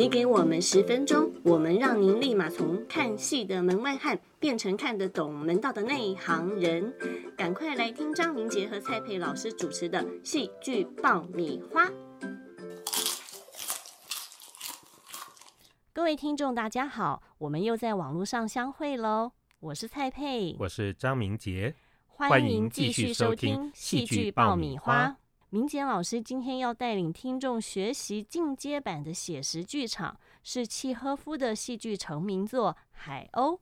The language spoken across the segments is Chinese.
你给我们十分钟，我们让您立马从看戏的门外汉变成看得懂门道的内行人。赶快来听张明杰和蔡佩老师主持的戏剧爆米花。各位听众，大家好，我们又在网络上相会喽。我是蔡佩，我是张明杰，欢迎继续收听戏剧爆米花。明杰老师今天要带领听众学习进阶版的写实剧场，是契诃夫的戏剧成名作《海鸥》。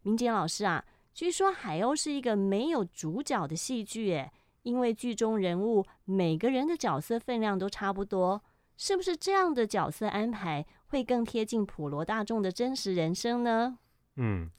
明杰老师啊，据说《海鸥》是一个没有主角的戏剧，诶，因为剧中人物每个人的角色分量都差不多，是不是这样的角色安排会更贴近普罗大众的真实人生呢？嗯，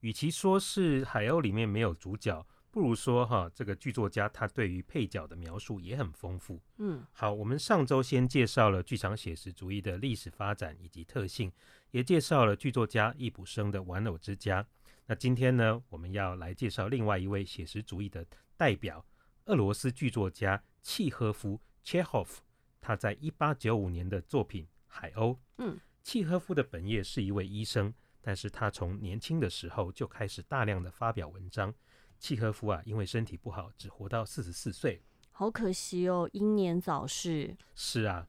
与其说是《海鸥》里面没有主角。不如说哈，这个剧作家他对于配角的描述也很丰富。嗯，好，我们上周先介绍了剧场写实主义的历史发展以及特性，也介绍了剧作家易卜生的《玩偶之家》。那今天呢，我们要来介绍另外一位写实主义的代表——俄罗斯剧作家契诃夫 （Chekhov）。他在一八九五年的作品《海鸥》。嗯，契诃夫的本业是一位医生，但是他从年轻的时候就开始大量的发表文章。契诃夫啊，因为身体不好，只活到四十四岁，好可惜哦，英年早逝。是啊，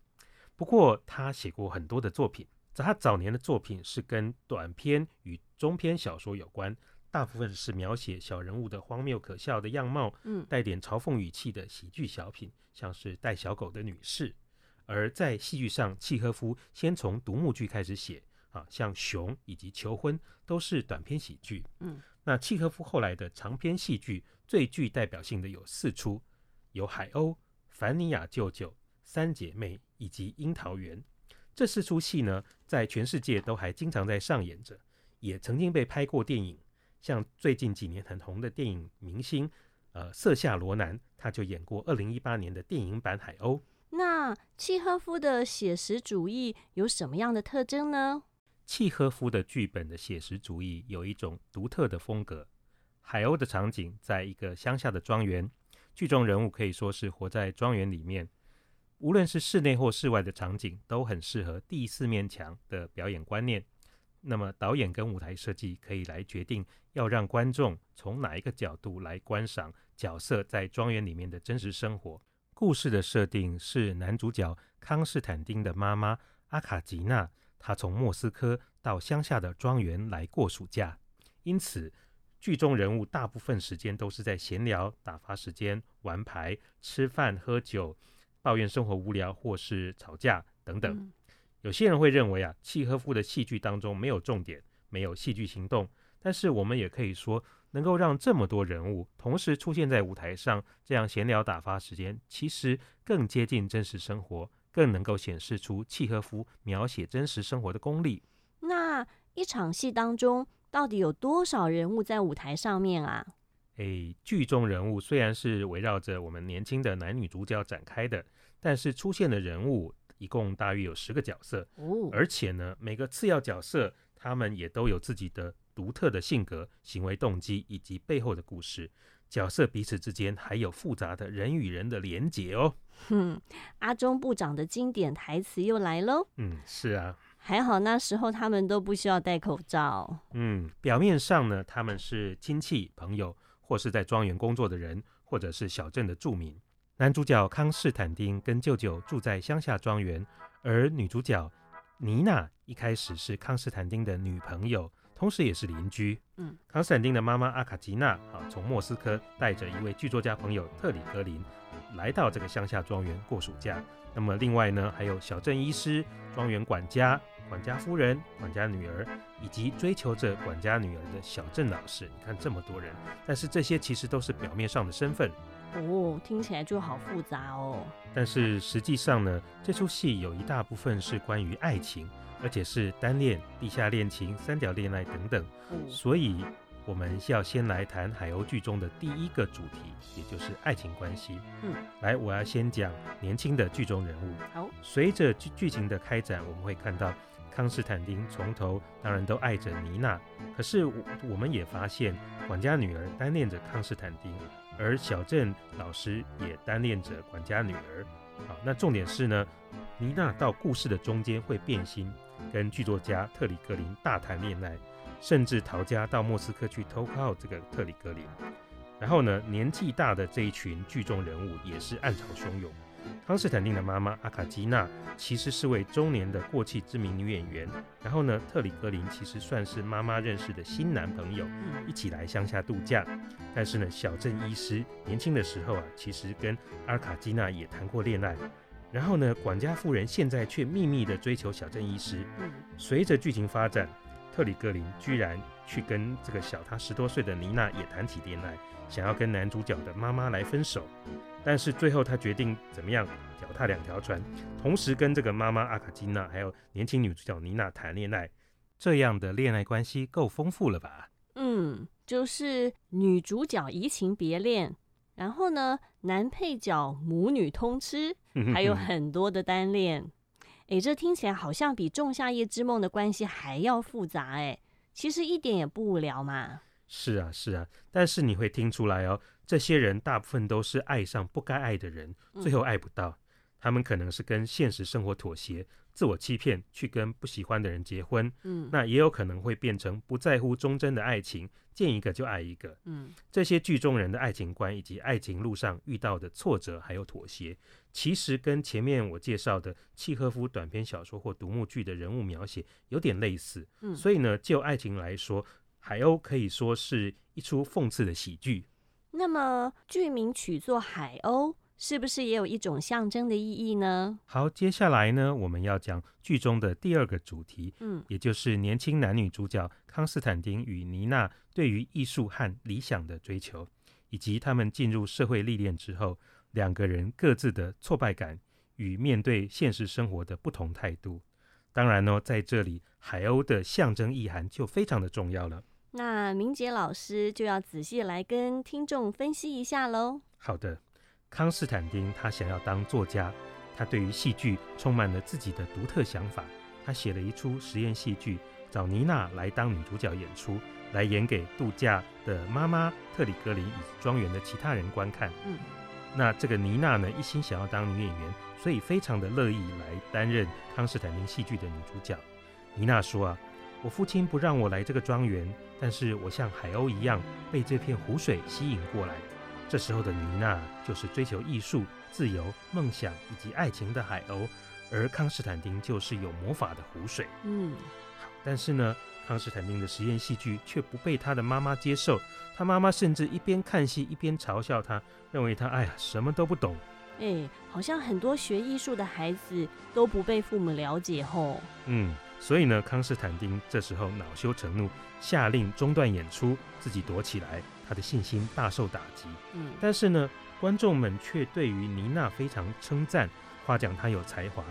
不过他写过很多的作品，在他早年的作品是跟短篇与中篇小说有关，大部分是描写小人物的荒谬可笑的样貌，嗯，带点嘲讽语气的喜剧小品，像是带小狗的女士。而在戏剧上，契诃夫先从独幕剧开始写，啊，像《熊》以及《求婚》都是短篇喜剧，嗯。那契诃夫后来的长篇戏剧最具代表性的有四出，有《海鸥》《凡尼亚舅舅》《三姐妹》以及《樱桃园》。这四出戏呢，在全世界都还经常在上演着，也曾经被拍过电影。像最近几年很红的电影明星，呃，瑟夏罗南，他就演过二零一八年的电影版《海鸥》。那契诃夫的写实主义有什么样的特征呢？契诃夫的剧本的写实主义有一种独特的风格。海鸥的场景在一个乡下的庄园，剧中人物可以说是活在庄园里面。无论是室内或室外的场景，都很适合第四面墙的表演观念。那么，导演跟舞台设计可以来决定要让观众从哪一个角度来观赏角色在庄园里面的真实生活。故事的设定是男主角康斯坦丁的妈妈阿卡吉娜。他从莫斯科到乡下的庄园来过暑假，因此剧中人物大部分时间都是在闲聊、打发时间、玩牌、吃饭、喝酒、抱怨生活无聊或是吵架等等。有些人会认为啊，契诃夫的戏剧当中没有重点，没有戏剧行动。但是我们也可以说，能够让这么多人物同时出现在舞台上，这样闲聊打发时间，其实更接近真实生活。更能够显示出契诃夫描写真实生活的功力。那一场戏当中，到底有多少人物在舞台上面啊？诶，剧中人物虽然是围绕着我们年轻的男女主角展开的，但是出现的人物一共大约有十个角色。哦，而且呢，每个次要角色他们也都有自己的独特的性格、行为动机以及背后的故事。角色彼此之间还有复杂的人与人的连结哦。哼，阿中部长的经典台词又来喽。嗯，是啊，还好那时候他们都不需要戴口罩。嗯，表面上呢，他们是亲戚朋友，或是在庄园工作的人，或者是小镇的住民。男主角康斯坦丁跟舅舅住在乡下庄园，而女主角妮娜一开始是康斯坦丁的女朋友。同时也是邻居。嗯，康斯坦丁的妈妈阿卡吉娜啊，从莫斯科带着一位剧作家朋友特里格林来到这个乡下庄园过暑假。那么另外呢，还有小镇医师、庄园管家、管家夫人、管家女儿，以及追求着管家女儿的小镇老师。你看这么多人，但是这些其实都是表面上的身份。哦，听起来就好复杂哦。但是实际上呢，这出戏有一大部分是关于爱情。而且是单恋、地下恋情、三角恋爱等等，所以我们要先来谈海鸥剧中的第一个主题，也就是爱情关系。嗯，来，我要先讲年轻的剧中人物。好，随着剧剧情的开展，我们会看到康斯坦丁从头当然都爱着妮娜，可是我我们也发现管家女儿单恋着康斯坦丁，而小镇老师也单恋着管家女儿。好，那重点是呢，妮娜到故事的中间会变心，跟剧作家特里格林大谈恋爱，甚至逃家到莫斯科去偷靠这个特里格林。然后呢，年纪大的这一群剧中人物也是暗潮汹涌。康斯坦丁的妈妈阿卡基娜其实是位中年的过气知名女演员。然后呢，特里格林其实算是妈妈认识的新男朋友，一起来乡下度假。但是呢，小镇医师年轻的时候啊，其实跟阿卡基娜也谈过恋爱。然后呢，管家夫人现在却秘密的追求小镇医师。随着剧情发展，特里格林居然去跟这个小他十多岁的妮娜也谈起恋爱，想要跟男主角的妈妈来分手。但是最后他决定怎么样？脚踏两条船，同时跟这个妈妈阿卡金娜还有年轻女主角妮娜谈恋爱，这样的恋爱关系够丰富了吧？嗯，就是女主角移情别恋，然后呢，男配角母女通吃，还有很多的单恋。哎，这听起来好像比《仲夏夜之梦》的关系还要复杂哎。其实一点也不无聊嘛。是啊，是啊，但是你会听出来哦。这些人大部分都是爱上不该爱的人，最后爱不到。他们可能是跟现实生活妥协、自我欺骗，去跟不喜欢的人结婚。嗯，那也有可能会变成不在乎忠贞的爱情，见一个就爱一个。嗯，这些剧中人的爱情观以及爱情路上遇到的挫折还有妥协，其实跟前面我介绍的契诃夫短篇小说或独幕剧的人物描写有点类似。嗯，所以呢，就爱情来说，《海鸥》可以说是一出讽刺的喜剧。那么剧名取作《海鸥》，是不是也有一种象征的意义呢？好，接下来呢，我们要讲剧中的第二个主题，嗯，也就是年轻男女主角康斯坦丁与妮娜对于艺术和理想的追求，以及他们进入社会历练之后，两个人各自的挫败感与面对现实生活的不同态度。当然呢，在这里，海鸥的象征意涵就非常的重要了。那明杰老师就要仔细来跟听众分析一下喽。好的，康斯坦丁他想要当作家，他对于戏剧充满了自己的独特想法。他写了一出实验戏剧，找妮娜来当女主角演出，来演给度假的妈妈特里格林以及庄园的其他人观看。嗯，那这个妮娜呢，一心想要当女演员，所以非常的乐意来担任康斯坦丁戏剧的女主角。妮娜说啊。我父亲不让我来这个庄园，但是我像海鸥一样被这片湖水吸引过来。这时候的妮娜就是追求艺术、自由、梦想以及爱情的海鸥，而康斯坦丁就是有魔法的湖水。嗯，好，但是呢，康斯坦丁的实验戏剧却不被他的妈妈接受，他妈妈甚至一边看戏一边嘲笑他，认为他哎呀什么都不懂。哎，好像很多学艺术的孩子都不被父母了解吼。嗯。所以呢，康斯坦丁这时候恼羞成怒，下令中断演出，自己躲起来，他的信心大受打击。嗯，但是呢，观众们却对于妮娜非常称赞，夸奖她有才华。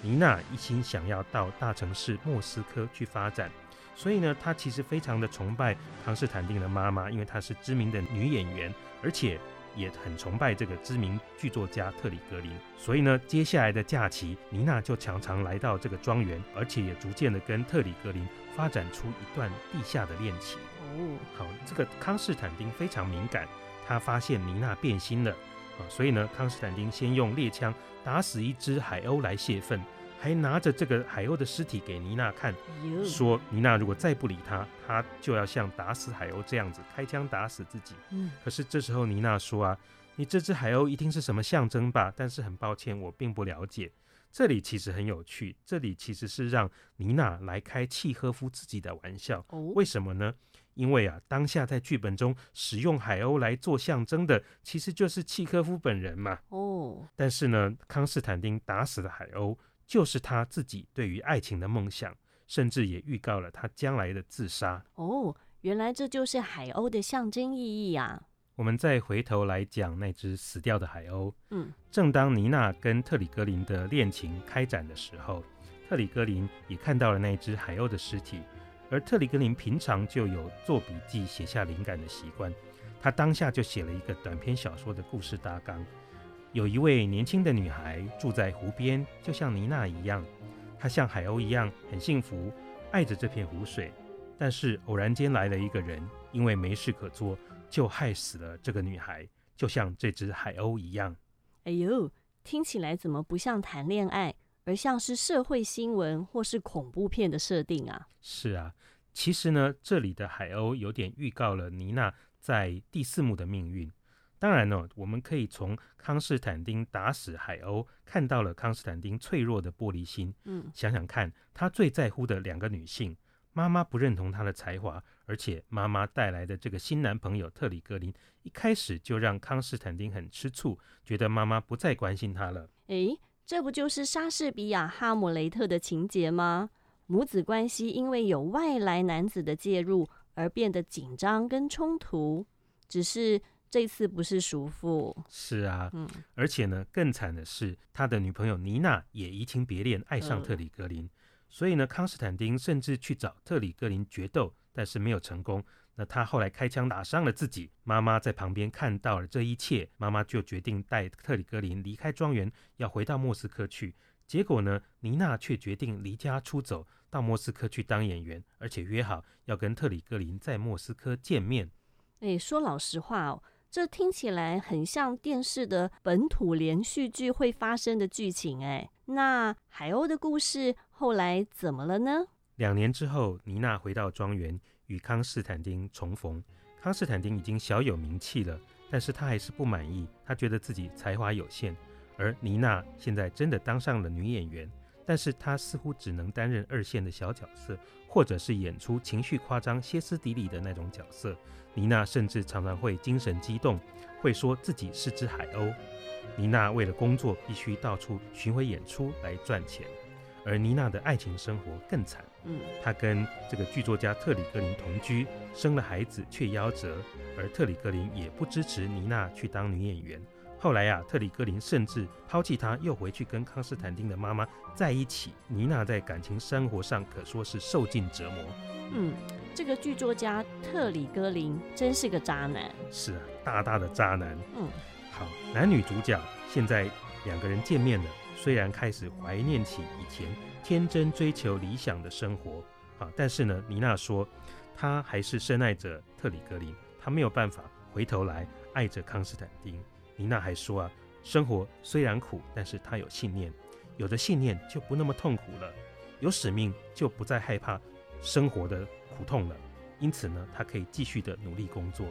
妮娜一心想要到大城市莫斯科去发展，所以呢，她其实非常的崇拜康斯坦丁的妈妈，因为她是知名的女演员，而且。也很崇拜这个知名剧作家特里格林，所以呢，接下来的假期，妮娜就常常来到这个庄园，而且也逐渐的跟特里格林发展出一段地下的恋情。哦，好，这个康斯坦丁非常敏感，他发现妮娜变心了啊，所以呢，康斯坦丁先用猎枪打死一只海鸥来泄愤。还拿着这个海鸥的尸体给妮娜看，说妮娜如果再不理他，他就要像打死海鸥这样子开枪打死自己。嗯，可是这时候妮娜说啊，你这只海鸥一定是什么象征吧？但是很抱歉，我并不了解。这里其实很有趣，这里其实是让妮娜来开契诃夫自己的玩笑。哦，为什么呢？因为啊，当下在剧本中使用海鸥来做象征的，其实就是契诃夫本人嘛。哦，但是呢，康斯坦丁打死了海鸥。就是他自己对于爱情的梦想，甚至也预告了他将来的自杀。哦，原来这就是海鸥的象征意义啊！我们再回头来讲那只死掉的海鸥。嗯，正当妮娜跟特里格林的恋情开展的时候，特里格林也看到了那只海鸥的尸体。而特里格林平常就有做笔记、写下灵感的习惯，他当下就写了一个短篇小说的故事大纲。有一位年轻的女孩住在湖边，就像妮娜一样，她像海鸥一样很幸福，爱着这片湖水。但是偶然间来了一个人，因为没事可做，就害死了这个女孩，就像这只海鸥一样。哎呦，听起来怎么不像谈恋爱，而像是社会新闻或是恐怖片的设定啊？是啊，其实呢，这里的海鸥有点预告了妮娜在第四幕的命运。当然呢，我们可以从康斯坦丁打死海鸥，看到了康斯坦丁脆弱的玻璃心。嗯，想想看，他最在乎的两个女性，妈妈不认同他的才华，而且妈妈带来的这个新男朋友特里格林，一开始就让康斯坦丁很吃醋，觉得妈妈不再关心他了。诶，这不就是莎士比亚《哈姆雷特》的情节吗？母子关系因为有外来男子的介入而变得紧张跟冲突，只是。这次不是叔父，是啊，嗯，而且呢，更惨的是，他的女朋友妮娜也移情别恋，爱上特里格林，所以呢，康斯坦丁甚至去找特里格林决斗，但是没有成功。那他后来开枪打伤了自己，妈妈在旁边看到了这一切，妈妈就决定带特里格林离开庄园，要回到莫斯科去。结果呢，妮娜却决定离家出走，到莫斯科去当演员，而且约好要跟特里格林在莫斯科见面。哎，说老实话哦。这听起来很像电视的本土连续剧会发生的剧情，哎，那海鸥的故事后来怎么了呢？两年之后，妮娜回到庄园与康斯坦丁重逢。康斯坦丁已经小有名气了，但是他还是不满意，他觉得自己才华有限。而妮娜现在真的当上了女演员，但是她似乎只能担任二线的小角色，或者是演出情绪夸张、歇斯底里的那种角色。妮娜甚至常常会精神激动，会说自己是只海鸥。妮娜为了工作必须到处巡回演出来赚钱，而妮娜的爱情生活更惨。嗯，她跟这个剧作家特里格林同居，生了孩子却夭折，而特里格林也不支持妮娜去当女演员。后来呀，特里格林甚至抛弃他，又回去跟康斯坦丁的妈妈在一起。妮娜在感情生活上可说是受尽折磨。嗯。这个剧作家特里戈林真是个渣男，是啊，大大的渣男。嗯，好，男女主角现在两个人见面了，虽然开始怀念起以前天真追求理想的生活啊，但是呢，妮娜说她还是深爱着特里格林，她没有办法回头来爱着康斯坦丁。妮娜还说啊，生活虽然苦，但是她有信念，有着信念就不那么痛苦了，有使命就不再害怕生活的。苦痛了，因此呢，她可以继续的努力工作。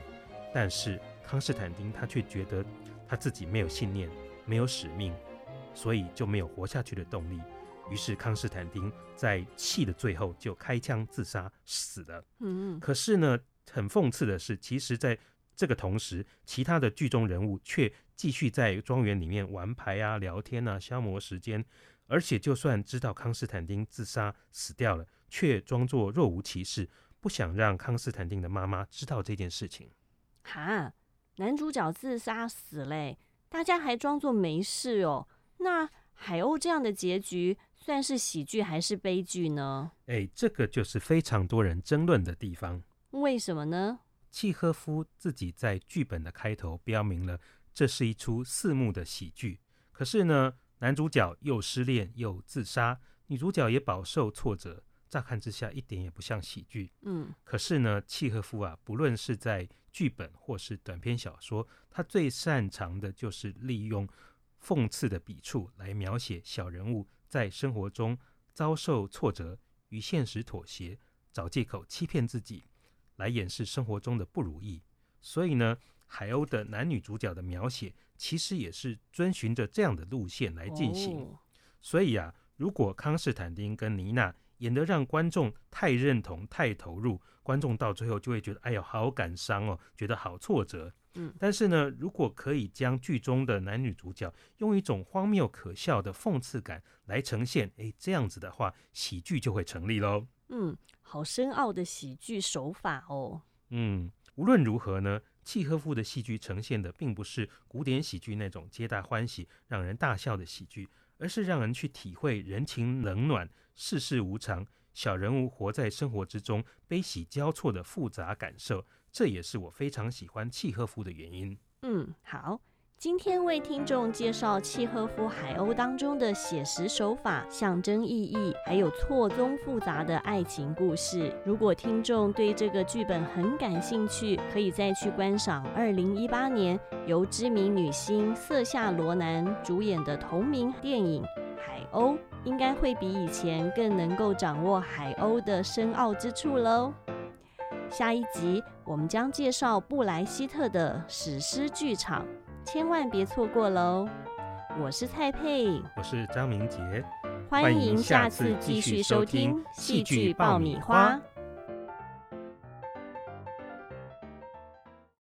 但是康斯坦丁他却觉得他自己没有信念，没有使命，所以就没有活下去的动力。于是康斯坦丁在气的最后就开枪自杀死了。嗯，可是呢，很讽刺的是，其实在这个同时，其他的剧中人物却继续在庄园里面玩牌啊、聊天啊、消磨时间。而且就算知道康斯坦丁自杀死掉了。却装作若无其事，不想让康斯坦丁的妈妈知道这件事情。哈，男主角自杀死嘞，大家还装作没事哦。那海鸥这样的结局算是喜剧还是悲剧呢？哎，这个就是非常多人争论的地方。为什么呢？契诃夫自己在剧本的开头标明了，这是一出四幕的喜剧。可是呢，男主角又失恋又自杀，女主角也饱受挫折。乍看之下一点也不像喜剧，嗯，可是呢，契诃夫啊，不论是在剧本或是短篇小说，他最擅长的就是利用讽刺的笔触来描写小人物在生活中遭受挫折，与现实妥协，找借口欺骗自己，来掩饰生活中的不如意。所以呢，海鸥的男女主角的描写其实也是遵循着这样的路线来进行。所以啊，如果康斯坦丁跟妮娜演得让观众太认同、太投入，观众到最后就会觉得，哎呦，好感伤哦，觉得好挫折。嗯，但是呢，如果可以将剧中的男女主角用一种荒谬可笑的讽刺感来呈现，诶，这样子的话，喜剧就会成立喽。嗯，好深奥的喜剧手法哦。嗯，无论如何呢，契诃夫的戏剧呈现的并不是古典喜剧那种皆大欢喜、让人大笑的喜剧，而是让人去体会人情冷暖。世事无常，小人物活在生活之中，悲喜交错的复杂感受，这也是我非常喜欢契诃夫的原因。嗯，好，今天为听众介绍契诃夫海鸥当中的写实手法、象征意义，还有错综复杂的爱情故事。如果听众对这个剧本很感兴趣，可以再去观赏2018年由知名女星瑟夏罗南主演的同名电影《海鸥》，应该会比以前更能够掌握海鸥的深奥之处喽。下一集我们将介绍布莱希特的史诗剧场。千万别错过喽！我是蔡佩，我是张明杰，欢迎下次继续收听戏剧爆米花。